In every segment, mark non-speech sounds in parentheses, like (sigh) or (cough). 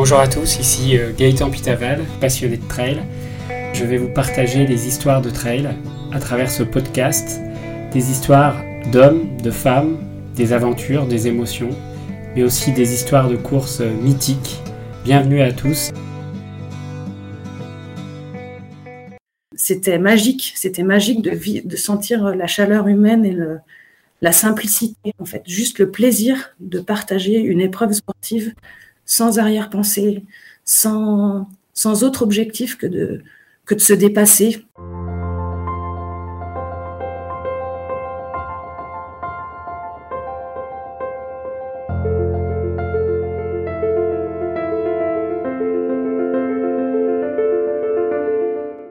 Bonjour à tous, ici euh, Gaëtan Pitaval, passionné de trail. Je vais vous partager des histoires de trail à travers ce podcast, des histoires d'hommes, de femmes, des aventures, des émotions, mais aussi des histoires de courses mythiques. Bienvenue à tous. C'était magique, c'était magique de, sentir la chaleur humaine et la simplicité, en fait, juste le plaisir de partager une épreuve sportive sans arrière-pensée, sans, autre objectif que de, que de se dépasser.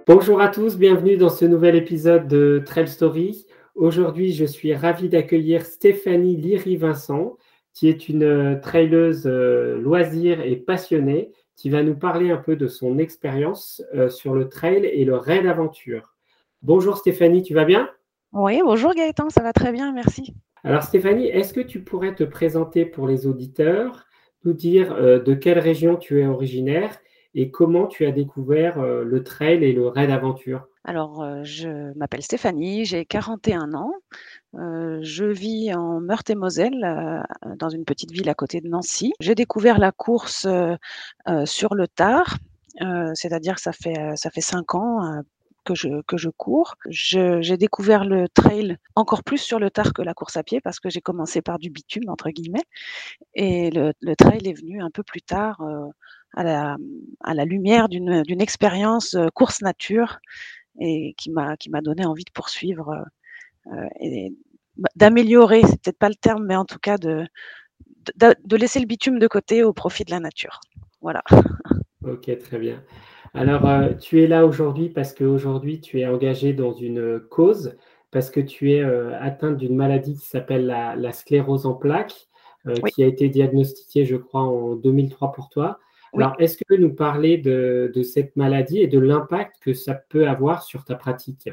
Bonjour à tous, bienvenue dans ce nouvel épisode de Trail Story. Aujourd'hui, je suis ravi d'accueillir Stéphanie Liry-Vincent, qui est une euh, traileuse euh, loisir et passionnée, qui va nous parler un peu de son expérience euh, sur le trail et le raid aventure. Bonjour Stéphanie, tu vas bien? Oui, bonjour Gaëtan, ça va très bien, merci. Alors Stéphanie, est-ce que tu pourrais te présenter pour les auditeurs, nous dire de quelle région tu es originaire et comment tu as découvert le trail et le raid aventure alors, je m'appelle Stéphanie, j'ai 41 ans. Euh, je vis en Meurthe-et-Moselle, euh, dans une petite ville à côté de Nancy. J'ai découvert la course sur le tard, c'est-à-dire que ça fait ça fait cinq ans que je, que je cours. j'ai découvert le trail encore plus sur le tard que la course à pied parce que j'ai commencé par du bitume, entre guillemets. Et le, le trail est venu un peu plus tard à, la, à la lumière d'une expérience course nature et qui m'a donné envie de poursuivre euh, euh, et d'améliorer, c'est peut-être pas le terme, mais en tout cas de, de, laisser le bitume de côté au profit de la nature. Voilà. (laughs) Ok, très bien. Alors, euh, tu es là aujourd'hui parce qu'aujourd'hui, tu es engagé dans une cause, parce que tu es atteinte d'une maladie qui s'appelle la, sclérose en plaques, qui a été diagnostiquée, je crois, en 2003 pour toi. Alors, est-ce que tu peux nous parler de, cette maladie et de l'impact que ça peut avoir sur ta pratique?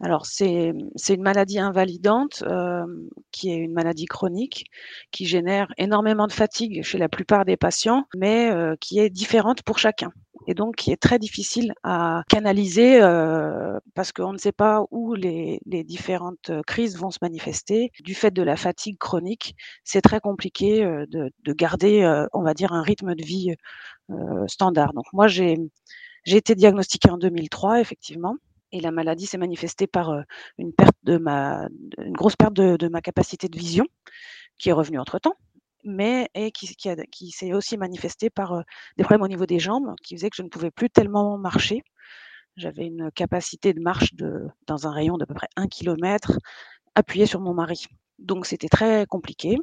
Alors, c'est une maladie invalidante euh, qui est une maladie chronique qui génère énormément de fatigue chez la plupart des patients, mais euh, qui est différente pour chacun et donc qui est très difficile à canaliser euh, parce qu'on ne sait pas où les, différentes crises vont se manifester. Du fait de la fatigue chronique, c'est très compliqué euh, de, de, garder, on va dire, un rythme de vie standard. Donc moi, j'ai j'ai été diagnostiquée en 2003, effectivement. Et la maladie s'est manifestée par une perte de ma, une grosse perte de, ma capacité de vision, qui est revenue entre temps mais et qui, s'est aussi manifesté par des problèmes au niveau des jambes, qui faisaient que je ne pouvais plus tellement marcher. J'avais une capacité de marche de, dans un rayon d'à peu près un kilomètre, appuyé sur mon mari. Donc c'était très compliqué.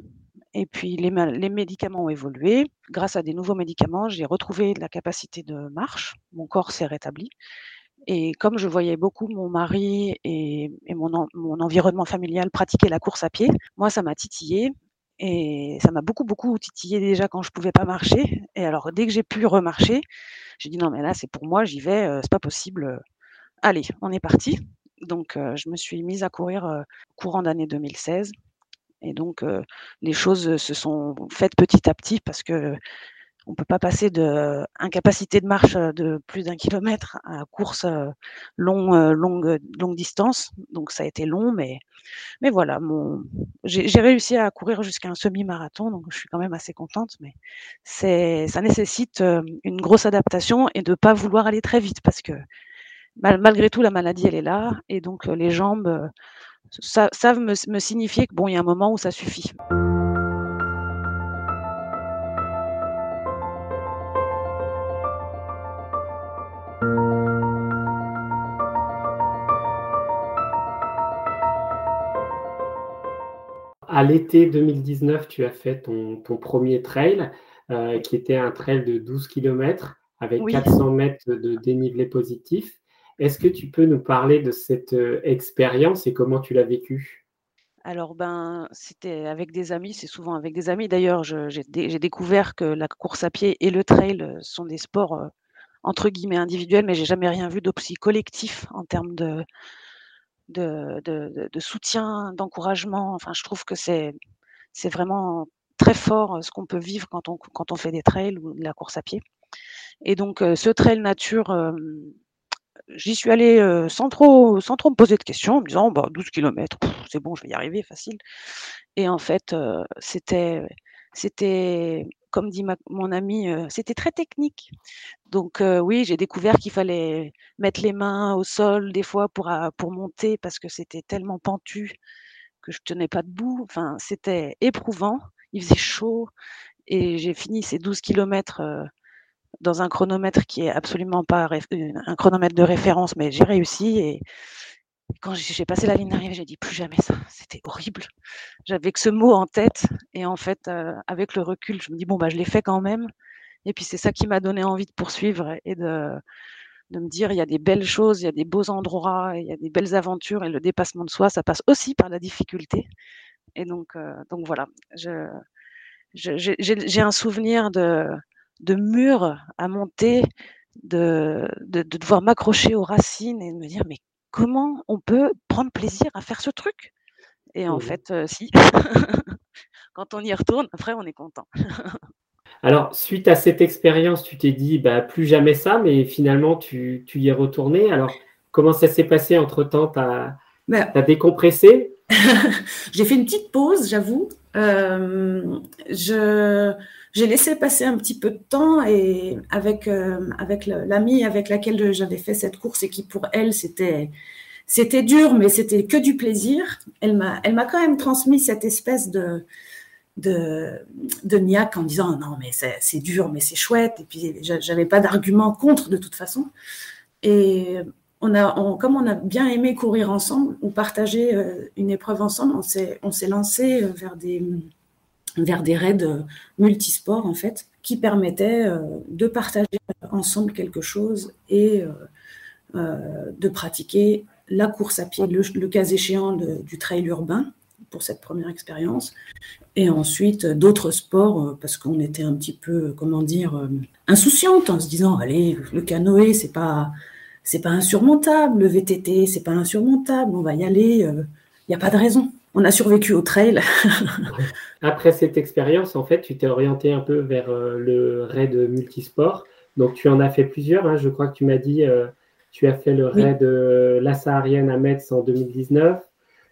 Et puis les, médicaments ont évolué. Grâce à des nouveaux médicaments, j'ai retrouvé la capacité de marche. Mon corps s'est rétabli. Et comme je voyais beaucoup mon mari et, mon, environnement familial pratiquer la course à pied, moi, ça m'a titillé. Et ça m'a beaucoup, beaucoup titillé déjà quand je pouvais pas marcher. Et alors, dès que j'ai pu remarcher, j'ai dit non, mais là, c'est pour moi, j'y vais, c'est pas possible. Allez, on est parti. Donc, je me suis mise à courir courant d'année 2016. Et donc, les choses se sont faites petit à petit parce que on peut pas passer de incapacité de marche de plus d'un kilomètre à course long, longue, longue distance. Donc ça a été long, mais, mais voilà, j'ai réussi à courir jusqu'à un semi-marathon, donc je suis quand même assez contente. Mais ça nécessite une grosse adaptation et de pas vouloir aller très vite parce que malgré tout la maladie elle est là et donc les jambes savent me, me signifier que bon il y a un moment où ça suffit. À l'été 2019, tu as fait ton, premier trail, euh, qui était un trail de 12 km avec 400 mètres de dénivelé positif. Est-ce que tu peux nous parler de cette euh, expérience et comment tu l'as vécue? Alors ben, c'était avec des amis, c'est souvent avec des amis. D'ailleurs, j'ai découvert que la course à pied et le trail euh, sont des sports entre guillemets individuels, mais j'ai jamais rien vu d'aussi collectif en termes de, de, de, de soutien, d'encouragement. Enfin, je trouve que c'est vraiment très fort ce qu'on peut vivre quand on, quand on fait des trails ou de la course à pied. Et donc, ce trail nature, j'y suis allée sans, trop, sans trop me poser de questions, en me disant bah, 12 km, c'est bon, je vais y arriver, facile. Et en fait, c'était, c'était, comme dit mon ami, c'était très technique. Donc oui, j'ai découvert qu'il fallait mettre les mains au sol des fois pour, pour monter parce que c'était tellement pentu que je tenais pas debout. Enfin, c'était éprouvant. Il faisait chaud et j'ai fini ces 12 kilomètres dans un chronomètre qui est absolument pas un chronomètre de référence, mais j'ai réussi et quand j'ai passé la ligne d'arrivée, j'ai dit plus jamais ça. C'était horrible. J'avais que ce mot en tête et en fait, avec le recul, je me dis bon bah je l'ai fait quand même. Et puis c'est ça qui m'a donné envie de poursuivre et de, de me dire il y a des belles choses, il y a des beaux endroits, il y a des belles aventures et le dépassement de soi, ça passe aussi par la difficulté. Et donc, donc voilà, j'ai je, un souvenir de, de murs à monter, de, de, devoir m'accrocher aux racines et de me dire mais comment on peut prendre plaisir à faire ce truc? Et en fait, si. (laughs) Quand on y retourne, après, on est content. (laughs) Alors, suite à cette expérience, tu t'es dit bah, plus jamais ça, mais finalement, tu, tu y es retourné. Alors, comment ça s'est passé entre-temps? Tu as, ben décompressé? (laughs) J'ai fait une petite pause, j'avoue. Euh, je j'ai laissé passer un petit peu de temps et avec, euh, avec l'amie avec laquelle j'avais fait cette course et qui pour elle c'était c'était dur mais c'était que du plaisir. Elle m'a elle m'a quand même transmis cette espèce de de, de niaque en disant non mais c'est dur mais c'est chouette et puis j'avais pas d'argument contre de toute façon et on a comme on a bien aimé courir ensemble ou partager euh, une épreuve ensemble on s'est lancé vers des vers des raids euh, multisports en fait, qui permettaient euh, de partager ensemble quelque chose et euh, de pratiquer la course à pied, le, cas échéant du trail urbain pour cette première expérience, et ensuite d'autres sports parce qu'on était un petit peu, comment dire, insouciante en se disant allez, le canoë c'est pas c'est pas insurmontable, le VTT c'est pas insurmontable, on va y aller, il n'y a pas de raison on a survécu au trail. (laughs) Après cette expérience, en fait, tu t'es orienté un peu vers euh, le raid multisport. Donc, tu en as fait plusieurs. Hein. Je crois que tu m'as dit, euh, tu as fait le raid euh, La Saharienne à Metz en 2019.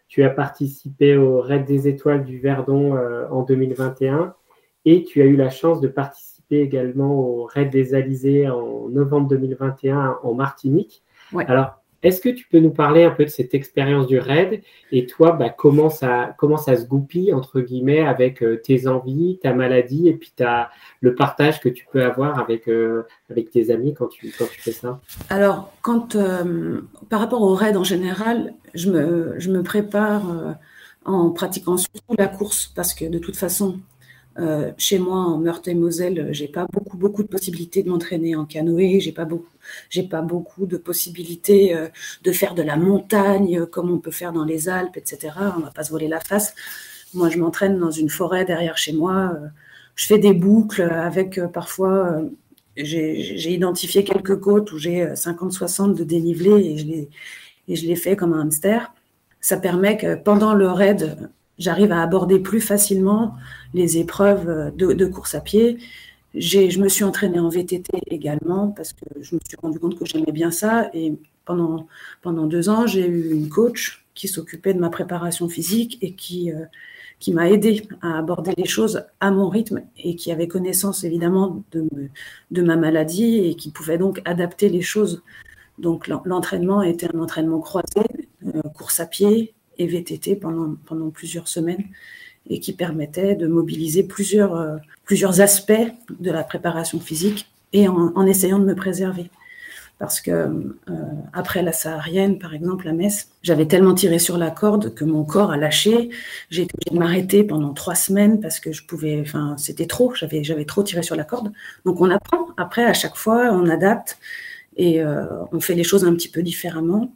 Tu as participé au raid des étoiles du Verdon en 2021. Et tu as eu la chance de participer également au raid des Alizés en novembre 2021 en Martinique. Alors, est-ce que tu peux nous parler un peu de cette expérience du raid et toi, bah, comment, ça, comment ça se goupille, entre guillemets, avec euh, tes envies, ta maladie et puis le partage que tu peux avoir avec, euh, tes amis quand tu, fais ça? Alors, quand, euh, par rapport au raid en général, je me, prépare en pratiquant surtout la course parce que de toute façon, chez moi, en Meurthe-et-Moselle, j'ai pas beaucoup, beaucoup de possibilités de m'entraîner en canoë. J'ai pas beaucoup, j'ai pas beaucoup de possibilités euh, de faire de la montagne euh, comme on peut faire dans les Alpes, etc. On va pas se voler la face. Moi, je m'entraîne dans une forêt derrière chez moi. je fais des boucles avec parfois. j'ai identifié quelques côtes où j'ai 50-60 de dénivelé et je les, et je les fais comme un hamster. Ça permet que pendant le raid, j'arrive à aborder plus facilement les épreuves de, course à pied. Je me suis entraînée en VTT également parce que je me suis rendu compte que j'aimais bien ça. Et pendant, pendant deux ans, j'ai eu une coach qui s'occupait de ma préparation physique et qui, euh, qui m'a aidé à aborder les choses à mon rythme et qui avait connaissance évidemment de, de ma maladie et qui pouvait donc adapter les choses. Donc l'entraînement était un entraînement croisé, euh, course à pied, et VTT pendant, pendant plusieurs semaines et qui permettait de mobiliser plusieurs, euh, plusieurs aspects de la préparation physique et en, essayant de me préserver. Parce que euh, après la saharienne, par exemple, à Metz, j'avais tellement tiré sur la corde que mon corps a lâché. J'ai été obligée de m'arrêter pendant trois semaines parce que je pouvais, enfin, c'était trop. J'avais, j'avais trop tiré sur la corde. Donc on apprend. Après, à chaque fois, on adapte et euh, on fait les choses un petit peu différemment.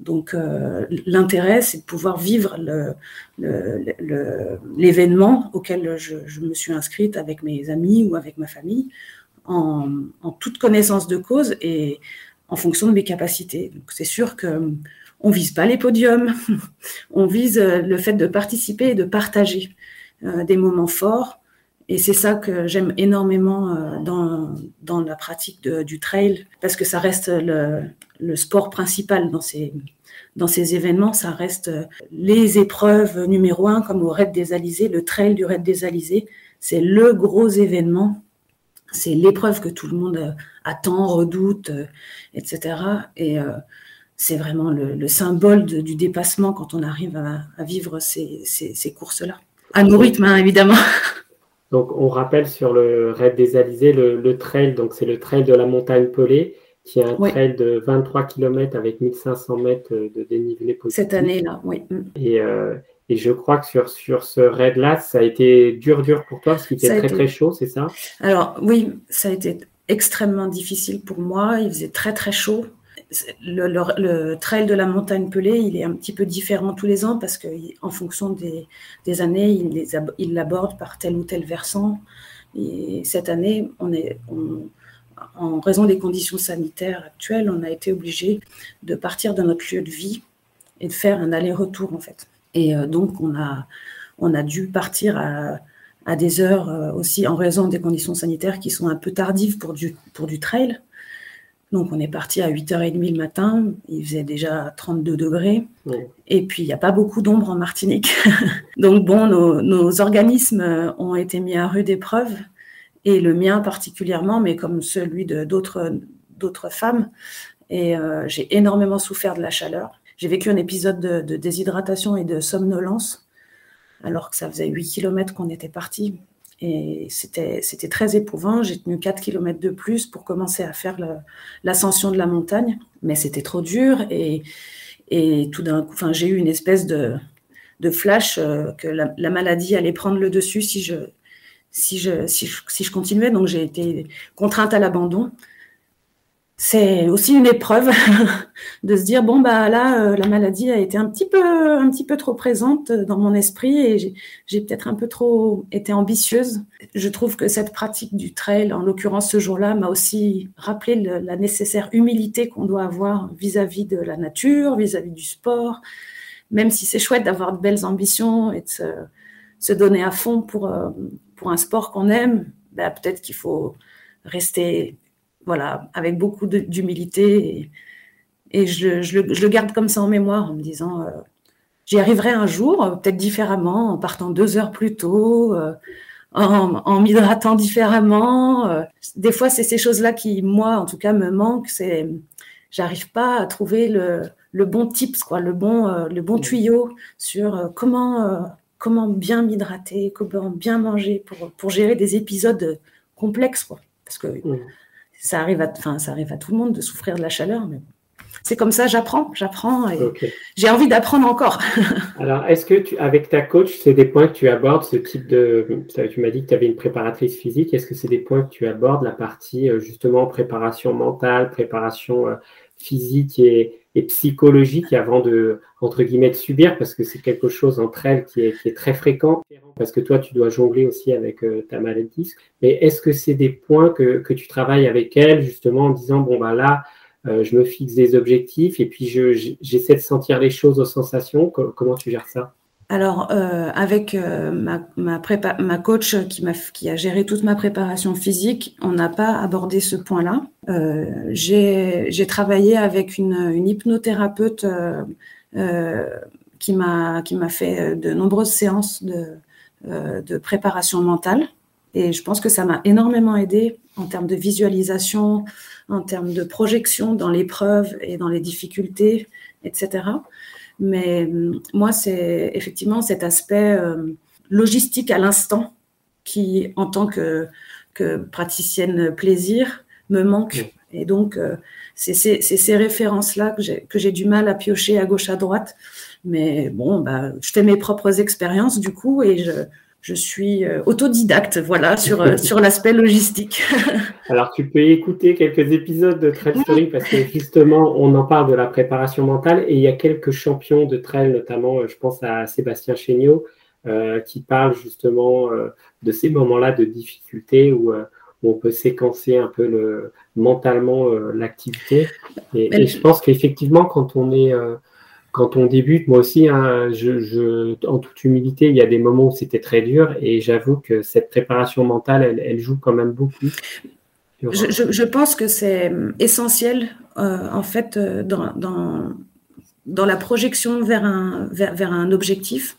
Donc euh, l'intérêt, c'est de pouvoir vivre l'événement auquel je, me suis inscrite avec mes amis ou avec ma famille en, toute connaissance de cause et en fonction de mes capacités. C'est sûr que on vise pas les podiums, (laughs) on vise le fait de participer et de partager euh, des moments forts Et c'est ça que j'aime énormément euh, dans la pratique du trail, parce que ça reste le, le, sport principal dans ces, dans ces événements. Ça reste euh, les épreuves numéro un, comme au Raid des Alizés, le trail du Raid des Alizés. C'est le gros événement. C'est l'épreuve que tout le monde euh, attend, redoute, etc. Et c'est vraiment le, symbole du dépassement quand on arrive à, vivre ces, ces, courses-là. À nos rythmes, hein, évidemment. Donc, on rappelle sur le raid des Alizés, le, trail, donc c'est le trail de la montagne Pelée, qui est un trail de 23 km avec 1500 mètres de dénivelé positif. Cette année-là, oui. Mm. Et, euh, et, je crois que sur, sur ce raid-là, ça a été dur, dur pour toi, parce qu'il était très, très chaud, c'est ça? Alors, oui, ça a été extrêmement difficile pour moi. Il faisait très, très chaud le, trail de la montagne Pelée, il est un petit peu différent tous les ans parce qu'en fonction des, années, il, l'aborde par tel ou tel versant. Et cette année, on est, en raison des conditions sanitaires actuelles, on a été obligé de partir de notre lieu de vie et de faire un aller-retour en fait. Et euh, donc, on a, on a dû partir à, à des heures euh, aussi en raison des conditions sanitaires qui sont un peu tardives pour du, pour du trail. Donc on est parti à 8h30 le matin, il faisait déjà 32 degrés, et puis il n'y a pas beaucoup d'ombre en Martinique. (laughs) Donc bon, nos, organismes ont été mis à rude épreuve, et le mien particulièrement, mais comme celui de d'autres femmes, et euh, j'ai énormément souffert de la chaleur. J'ai vécu un épisode de, déshydratation et de somnolence, alors que ça faisait 8 km qu'on était parti. Et c'était, très éprouvant. J'ai tenu 4 km de plus pour commencer à faire l'ascension de la montagne, mais c'était trop dur. Et, et tout d'un coup, j'ai eu une espèce de, de flash euh, que la, maladie allait prendre le dessus si je, si je, si je, si je continuais. Donc j'ai été contrainte à l'abandon c'est aussi une épreuve (laughs) de se dire bon bah là euh, la maladie a été un petit peu un petit peu trop présente dans mon esprit et j'ai peut-être un peu trop été ambitieuse. Je trouve que cette pratique du trail, en l'occurrence ce jour-là, m'a aussi rappelé la nécessaire humilité qu'on doit avoir vis-à-vis de la nature, vis-à-vis du sport, même si c'est chouette d'avoir de belles ambitions et de se, donner à fond pour euh, pour un sport qu'on aime, bah, peut-être qu'il faut rester voilà, avec beaucoup d'humilité. Et, je, le garde comme ça en mémoire en me disant, euh, j'y arriverai un jour, euh, peut-être différemment, en partant deux heures plus tôt, euh, en, m'hydratant différemment. Des fois, c'est ces choses-là qui, moi, en tout cas, me manquent. C'est, j'arrive pas à trouver le, bon tips, quoi, le bon, le bon tuyau sur comment, comment bien m'hydrater, comment bien manger pour, pour gérer des épisodes complexes, quoi. Parce que ça arrive à, ça arrive à tout le monde de souffrir de la chaleur, mais c'est comme ça, j'apprends, j'apprends et j'ai envie d'apprendre encore. (laughs) Alors, est-ce que tu, avec ta coach, c'est des points que tu abordes, ce type de, tu m'as dit que tu avais une préparatrice physique, est-ce que c'est des points que tu abordes, la partie euh, justement préparation mentale, préparation euh, physique et, psychologique avant de, entre guillemets, de subir, parce que c'est quelque chose entre elles qui est, qui est, très fréquent, parce que toi, tu dois jongler aussi avec euh, ta maladie. Mais est-ce que c'est des points que, que, tu travailles avec elles, justement, en disant, bon, bah là, euh, je me fixe des objectifs et puis j'essaie de sentir les choses aux sensations? Comment tu gères ça? Alors, euh, avec ma, ma, prépa ma coach qui, a, qui a géré toute ma préparation physique, on n'a pas abordé ce point-là. Euh, J'ai travaillé avec une, une hypnothérapeute euh, qui m'a fait de nombreuses séances de, de préparation mentale. Et je pense que ça m'a énormément aidé en termes de visualisation, en termes de projection dans l'épreuve et dans les difficultés, etc. Mais hum, moi, c'est effectivement cet aspect euh, logistique à l'instant qui, en tant que, que, praticienne plaisir, me manque. Et donc, euh, c'est ces références-là que j'ai du mal à piocher à gauche, à droite. Mais bon, bah, je fais mes propres expériences du coup et je, je suis euh, autodidacte, voilà, sur, euh, (laughs) sur l'aspect logistique. (laughs) Alors, tu peux écouter quelques épisodes de Trail Story parce que justement, on en parle de la préparation mentale et il y a quelques champions de trail, notamment, euh, je pense à Sébastien Chéniaud, qui parle justement de ces moments-là de difficulté où, on peut séquencer un peu le, mentalement l'activité. Et, et, je pense qu'effectivement, quand on est quand on débute, moi aussi, hein, je, en toute humilité, il y a des moments où c'était très dur et j'avoue que cette préparation mentale, elle, joue quand même beaucoup. Je, pense que c'est essentiel, euh, en fait, euh, dans, dans, la projection vers un, vers, un objectif,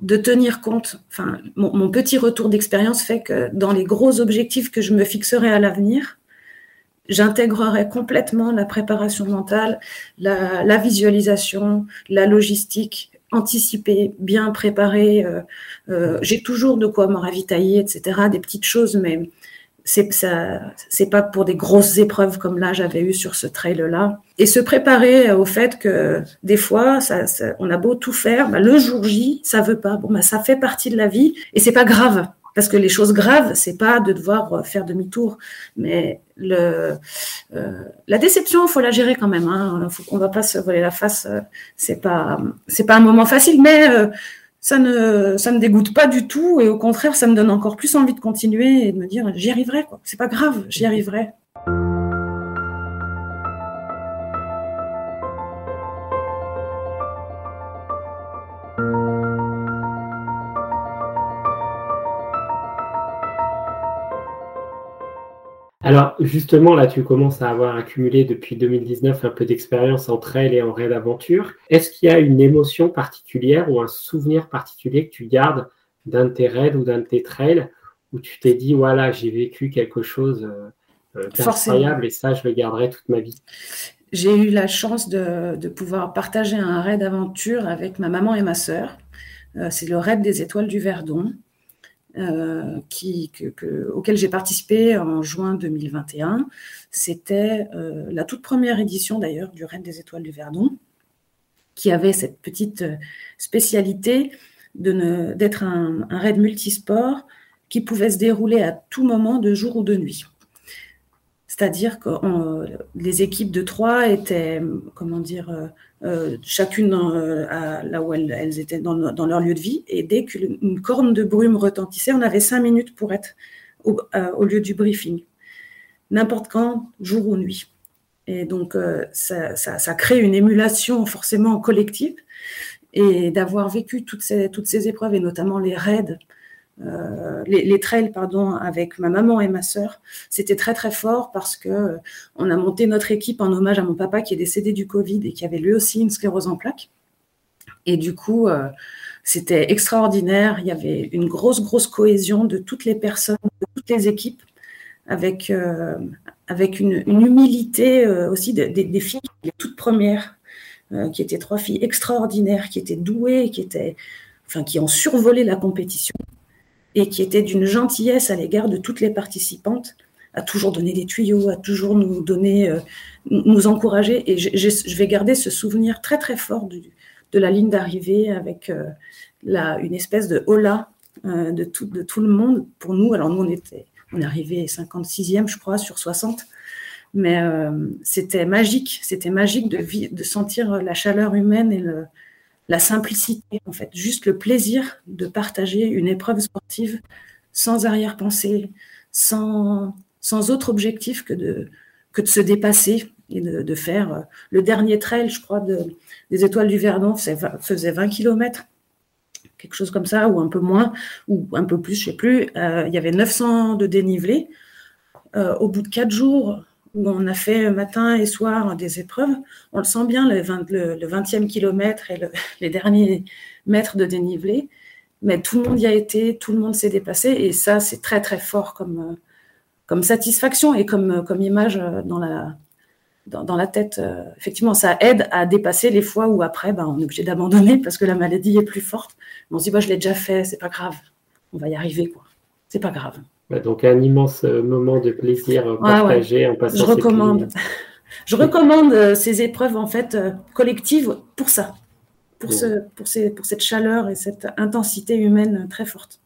de tenir compte. Enfin, mon petit retour d'expérience fait que dans les gros objectifs que je me fixerai à l'avenir, j'intégrerai complètement la préparation mentale, la, visualisation, la logistique, anticiper, bien préparer. Euh, euh, j'ai toujours de quoi me ravitailler, etc. Des petites choses, mais c'est pas pour des grosses épreuves comme là j'avais eu sur ce trail là. Et se préparer au fait que des fois, ça, on a beau tout faire, bah, le jour J, ça veut pas. Bon, bah, ça fait partie de la vie et c'est pas grave. Parce que les choses graves, c'est pas de devoir euh, faire demi-tour, mais le, euh, la déception, faut la gérer quand même. Hein. Faut, on va pas se voler la face. Euh, c'est pas, c'est pas un moment facile, mais ça ne, ça me dégoûte pas du tout et au contraire, ça me donne encore plus envie de continuer et de me dire j'y arriverai. Quoi. C'est pas grave, j'y arriverai. Alors justement, là, tu commences à avoir accumulé depuis 2019 un peu d'expérience en trail et en raid aventure. Est-ce qu'il y a une émotion particulière ou un souvenir particulier que tu gardes d'un de tes raids ou d'un de tes trails où tu t'es dit, voilà, j'ai vécu quelque chose euh, euh, d'incroyable et ça, je le garderai toute ma vie? J'ai eu la chance de, pouvoir partager un raid aventure avec ma maman et ma sœur. Euh, c'est le raid des étoiles du Verdon. Euh, auquel j'ai participé en juin 2021. C'était euh, la toute première édition d'ailleurs du Raid des Étoiles du Verdon, qui avait cette petite euh, spécialité d'être un, un, raid multisport qui pouvait se dérouler à tout moment de jour ou de nuit. C'est-à-dire que les équipes de trois étaient, comment dire, euh, euh, chacune euh, là où elles, étaient dans, leur lieu de vie. Et dès qu'une corne de brume retentissait, on avait cinq minutes pour être au, lieu du briefing. N'importe quand, jour ou nuit. Et donc, ça, crée une émulation forcément collective. Et d'avoir vécu toutes ces épreuves, et notamment les raids, euh, les, trails pardon avec ma maman et ma sœur c'était très très fort parce que euh, on a monté notre équipe en hommage à mon papa qui est décédé du Covid et qui avait lui aussi une sclérose en plaques. Et du coup euh, c'était extraordinaire. Il y avait une grosse grosse cohésion de toutes les personnes de toutes les équipes avec avec une, humilité aussi des filles les toutes premières qui étaient trois filles extraordinaires qui étaient douées qui étaient enfin qui ont survolé la compétition et qui était d'une gentillesse à l'égard de toutes les participantes, à toujours donner des tuyaux, à toujours nous donner, euh, nous encourager. Et je, vais garder ce souvenir très très fort de la ligne d'arrivée avec euh, la, une espèce de hola euh, de, tout, de tout le monde. Pour nous, alors nous on était, on est arrivé 56e, je crois, sur 60. Mais c'était magique, c'était magique de, de sentir la chaleur humaine et le, la simplicité, en fait, juste le plaisir de partager une épreuve sportive sans arrière-pensée, sans, autre objectif que de, se dépasser et de, faire. Euh, le dernier trail, je crois, de, des Étoiles du Verdon faisait 20 km, quelque chose comme ça, ou un peu moins, ou un peu plus, je ne sais plus. Euh, il y avait 900 de dénivelé. Euh, au bout de quatre jours, où on a fait matin et soir des épreuves, on le sent bien, le, 20, le, 20e kilomètre et (laughs) les derniers mètres de dénivelé. Mais tout le monde y a été, tout le monde s'est dépassé. Et ça, c'est très, très fort comme, comme satisfaction et comme, comme image dans la, dans, la tête. Effectivement, ça aide à dépasser les fois où après, ben, on est obligé d'abandonner parce que la maladie est plus forte. on se dit, bah, je l'ai déjà fait, c'est pas grave. On va y arriver, quoi. C'est pas grave. Bah, donc un immense euh, moment de plaisir euh, partagé en passant. Je recommande. (laughs) Je recommande euh, ces épreuves en fait collectives pour ça, pour, ce, pour, ces, pour cette chaleur et cette intensité humaine très forte.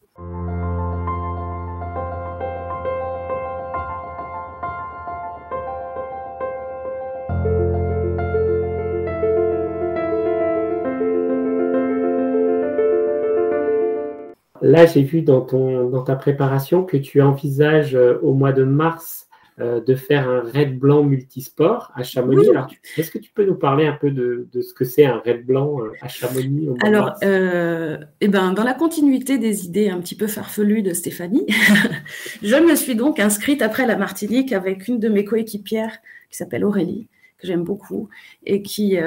Là, j'ai vu dans, ton, dans ta préparation que tu envisages euh, au mois de mars euh, de faire un raid blanc multisport à Chamonix. Alors, est-ce que tu peux nous parler un peu de, ce que c'est un raid blanc euh, à Chamonix Alors, eh ben, dans la continuité des idées un petit peu farfelues de Stéphanie, (laughs) je me suis donc inscrite après la Martinique avec une de mes coéquipières qui s'appelle Aurélie que j'aime beaucoup et qui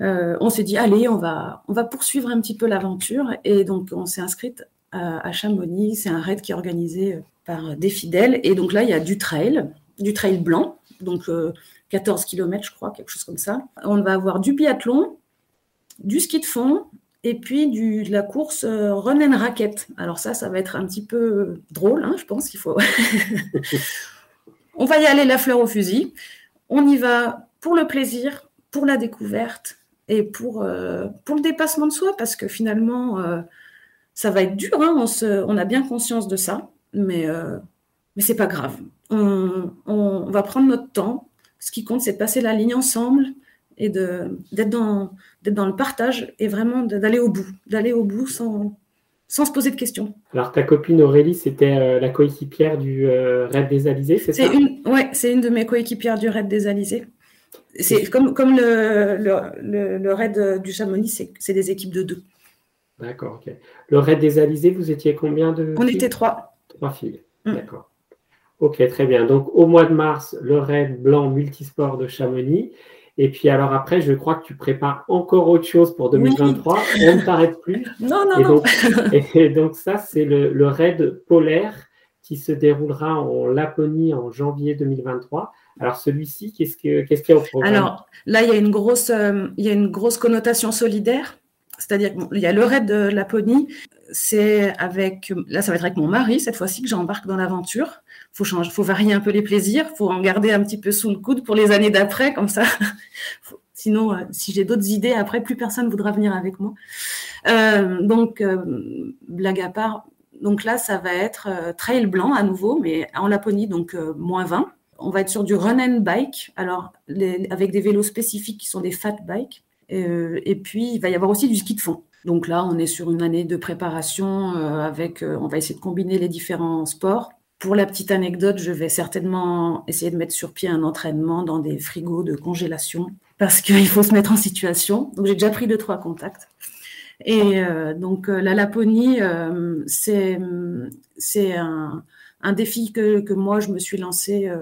on s'est dit allez on va on va poursuivre un petit peu l'aventure et donc on s'est inscrite à, à Chamonix c'est un raid qui est organisé par des fidèles. Et donc là, il y a du trail, du trail blanc, donc 14 euh, km, je crois, quelque chose comme ça. On va avoir du biathlon, du ski de fond, et puis du, de la course euh, run and racket. Alors ça, ça va être un petit peu drôle, hein, je pense qu'il faut. (laughs) On va y aller la fleur au fusil. On y va pour le plaisir, pour la découverte et pour, euh, pour le dépassement de soi, parce que finalement, ça va être dur. Hein. on, se, on a bien conscience de ça mais, euh, mais c'est pas grave. On, on, va prendre notre temps. Ce qui compte, c'est de passer la ligne ensemble et d'être dans, dans le partage et vraiment d'aller au bout, d'aller au bout sans, sans se poser de questions. Alors, ta copine Aurélie, c'était euh, la coéquipière du euh, Raid des Alizés, c'est ça? Oui, c'est une de mes coéquipières du Raid des Alizés. C'est comme, comme le, le, le, raid du Chamonix, c'est des équipes de deux. D'accord, ok. Le raid des Alizés, vous étiez combien de On était trois. Trois filles. Mm. D'accord. Ok, très bien. Donc au mois de mars, le raid blanc multisport de Chamonix. Et puis alors après, je crois que tu prépares encore autre chose pour 2023. On ne t'arrête plus. (laughs) Non, non, et donc, Et donc ça, c'est le, raid polaire qui se déroulera en Laponie en janvier 2023. Alors celui-ci, qu'est-ce qu'il y a au programme? Alors là, il y a une grosse, euh, il y a une grosse connotation solidaire. C'est-à-dire qu'il y a le raid de Laponie, c'est avec, là ça va être avec mon mari cette fois-ci que j'embarque dans l'aventure. Faut faut varier un peu les plaisirs, faut en garder un petit peu sous le coude pour les années d'après, comme ça. (laughs) Sinon, euh, si j'ai d'autres idées après, plus personne voudra venir avec moi. Euh, donc, euh, blague à part, donc là ça va être trail blanc à nouveau, mais en Laponie, donc moins 20. On va être sur du run and bike, alors avec des vélos spécifiques qui sont des fat bikes. Et puis, il va y avoir aussi du ski de fond. Donc là, on est sur une année de préparation avec, on va essayer de combiner les différents sports. Pour la petite anecdote, je vais certainement essayer de mettre sur pied un entraînement dans des frigos de congélation parce qu'il faut se mettre en situation. Donc j'ai déjà pris deux trois contacts. Et donc la Laponie, c'est c'est un, défi que, que, moi je me suis lancé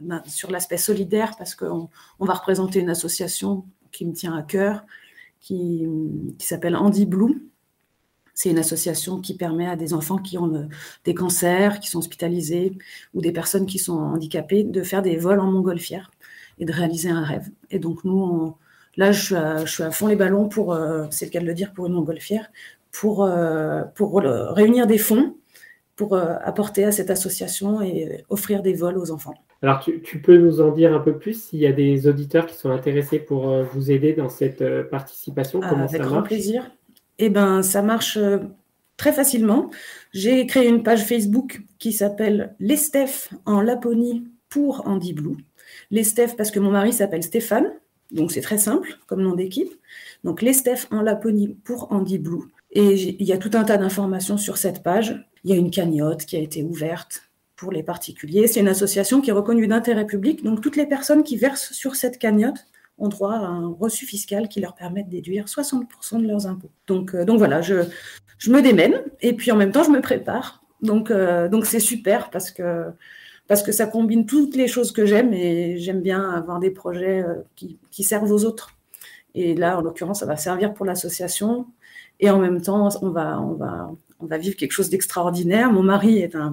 ben, sur l'aspect solidaire parce qu'on on va représenter une association qui me tient à cœur, qui, qui s'appelle Andy Blue. C'est une association qui permet à des enfants qui ont des cancers, qui sont hospitalisés, ou des personnes qui sont handicapées, de faire des vols en montgolfière et de réaliser un rêve. Et donc nous, là, je suis, à, fond les ballons pour, euh, c'est le cas de le dire, pour une montgolfière, pour, euh, pour réunir des fonds pour euh, apporter à cette association et offrir des vols aux enfants. Alors, tu, peux nous en dire un peu plus s'il y a des auditeurs qui sont intéressés pour euh, vous aider dans cette euh, participation Comment Avec grand plaisir. Eh bien, ça marche très facilement. J'ai créé une page Facebook qui s'appelle Les en Laponie pour Andy Blue. Les parce que mon mari s'appelle Stéphane, donc c'est très simple comme nom d'équipe. Donc Les en Laponie pour Andy Blue. Et il y a tout un tas d'informations sur cette page. Il y a une cagnotte qui a été ouverte pour les particuliers. C'est une association qui est reconnue d'intérêt public. Donc toutes les personnes qui versent sur cette cagnotte ont droit à un reçu fiscal qui leur permet de déduire 60% de leurs impôts. Donc, euh, donc voilà, je, je me démène et puis en même temps je me prépare. Donc euh, donc c'est super parce que parce que ça combine toutes les choses que j'aime et j'aime bien avoir des projets euh, qui, qui servent aux autres. Et là, en l'occurrence, ça va servir pour l'association. Et en même temps, on va, on va, on va vivre quelque chose d'extraordinaire. Mon mari est un,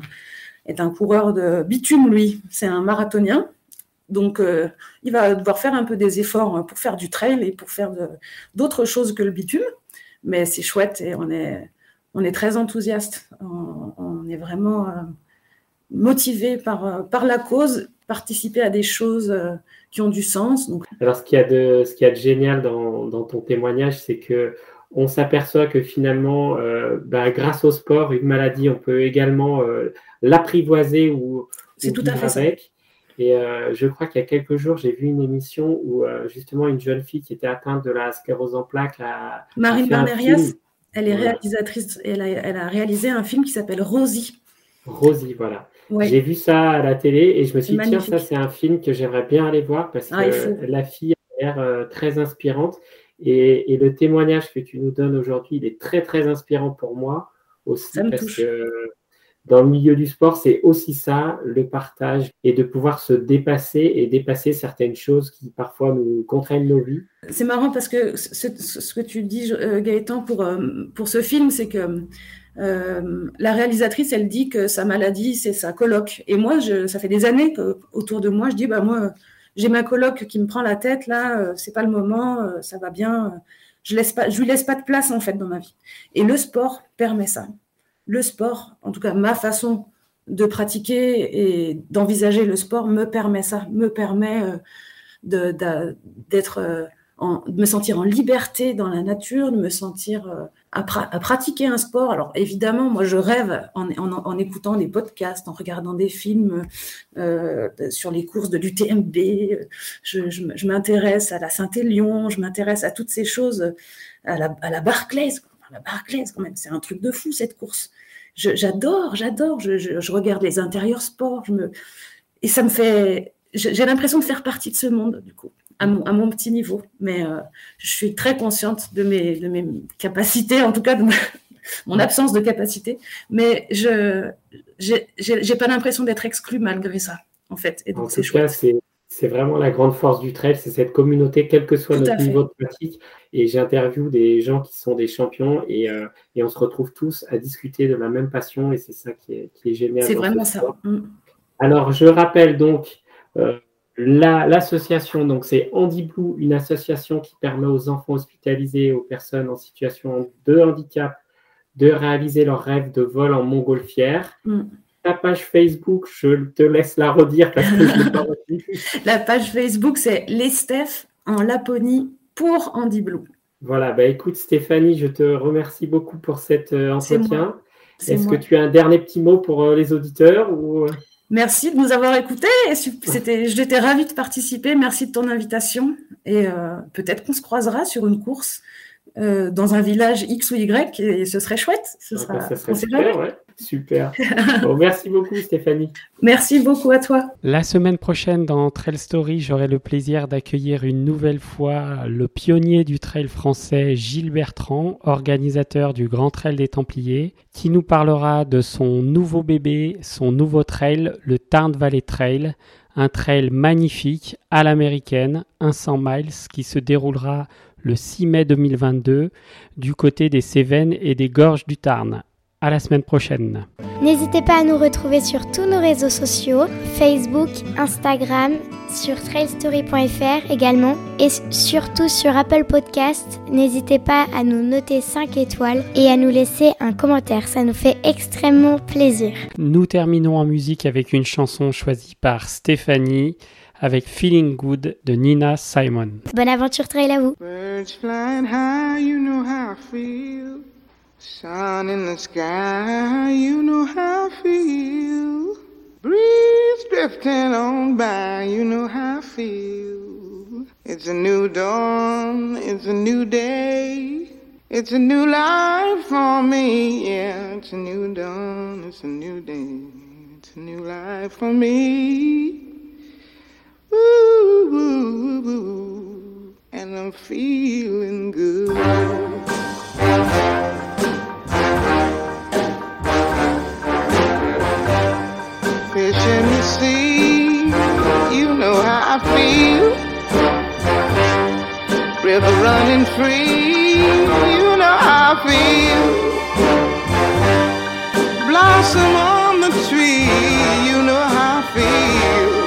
est un coureur de bitume, lui. C'est un marathonien. Donc, euh, il va devoir faire un peu des efforts pour faire du trail et pour faire d'autres choses que le bitume. Mais c'est chouette et on est, on est très enthousiaste. On, est vraiment euh, motivé par, euh, par la cause, participer à des choses qui ont du sens. Donc... Alors, ce qu'il y a de, ce qu'il y a de génial dans, dans ton témoignage, c'est que on s'aperçoit que finalement, euh, bah, grâce au sport, une maladie, on peut également l'apprivoiser ou, C'est tout à fait avec. Et euh, je crois qu'il y a quelques jours, j'ai vu une émission où justement une jeune fille qui était atteinte de la sclérose en plaques a. Marine Barnerias, elle est réalisatrice, elle a, elle a, réalisé un film qui s'appelle Rosie. Rosie, voilà. J'ai vu ça à la télé et je me suis dit, tiens, ça c'est un film que j'aimerais bien aller voir parce ah, que la fille a l'air euh, très inspirante et, et, le témoignage que tu nous donnes aujourd'hui, il est très très inspirant pour moi aussi parce que dans le milieu du sport, c'est aussi ça, le partage et de pouvoir se dépasser et dépasser certaines choses qui parfois nous contraignent nos vies. C'est marrant parce que ce, que tu dis, euh, Gaëtan, pour, euh, pour ce film, c'est que euh, la réalisatrice, elle dit que sa maladie, c'est sa coloc. Et moi, ça fait des années que autour de moi, je dis, bah moi, j'ai ma coloc qui me prend la tête là, c'est pas le moment, ça va bien. Je laisse pas, je lui laisse pas de place en fait dans ma vie. Et le sport permet ça. Le sport, en tout cas ma façon de pratiquer et d'envisager le sport me permet ça, me permet d'être de me sentir en liberté dans la nature, de me sentir euh, à, pratiquer un sport. Alors évidemment, moi je rêve en, écoutant des podcasts, en regardant des films euh, sur les courses de l'UTMB. Je, m'intéresse à la Saint-Élion, je m'intéresse à toutes ces choses, à la Barclays. La Barclays, quand même, c'est un truc de fou cette course. J'adore, j'adore. Je, je, regarde les intérieurs je me... et ça me fait. J'ai l'impression de faire partie de ce monde, du coup à mon, petit niveau. Mais euh, je suis très consciente de mes, de mes capacités, en tout cas de mon (laughs) absence de capacité. Mais je n'ai pas l'impression d'être exclue malgré ça, en fait. Et donc, c'est c'est vraiment la grande force du trail, c'est cette communauté, quel que soit notre niveau de pratique. Et j'interviewe des gens qui sont des champions et, euh, et, on se retrouve tous à discuter de la même passion et c'est ça qui est, qui est génial. C'est vraiment ça. Mm. Alors, je rappelle donc, euh, L'association, donc c'est Andy Blue, une association qui permet aux enfants hospitalisés, aux personnes en situation de handicap, de réaliser leur rêve de vol en montgolfière. Mm. La page Facebook, je te laisse la redire parce que je pas (laughs) La page Facebook, c'est Les Steph en Laponie pour Andy Blue. Voilà, bah écoute Stéphanie, je te remercie beaucoup pour cet euh, entretien. Est-ce que tu as un dernier petit mot pour euh, les auditeurs ou... Euh? Merci de nous avoir écoutés. C'était, j'étais ravie de participer. Merci de ton invitation. Et euh, peut-être qu'on se croisera sur une course euh, dans un village X ou Y et ce serait chouette. Ce sera, ça serait super, ouais. Super. (laughs) merci beaucoup, Stéphanie. Merci beaucoup à toi. La semaine prochaine, dans Trail Story, j'aurai le plaisir d'accueillir une nouvelle fois le pionnier du trail français, Gilles Bertrand, organisateur du Grand Trail des Templiers, qui nous parlera de son nouveau bébé, son nouveau trail, le Tarn Valley Trail, un trail magnifique à l'américaine, un 100 miles, qui se déroulera le 6 mai 2022 du côté des Cévennes et des Gorges du Tarn. À la semaine prochaine. N'hésitez pas à nous retrouver sur tous nos réseaux sociaux, Facebook, Instagram, sur trailstory.fr également et surtout sur Apple Podcast. N'hésitez pas à nous noter 5 étoiles et à nous laisser un commentaire, ça nous fait extrêmement plaisir. Nous terminons en musique avec une chanson choisie par Stéphanie avec Feeling Good de Nina Simon. Bonne aventure trail à vous. Sun in the sky, you know how I feel. Breeze drifting on by, you know how I feel. It's a new dawn, it's a new day. It's a new life for me, yeah. It's a new dawn, it's a new day. It's a new life for me. Ooh, and I'm feeling good. Chimney, you know how I feel. River running free, you know how I feel. Blossom on the tree, you know how I feel.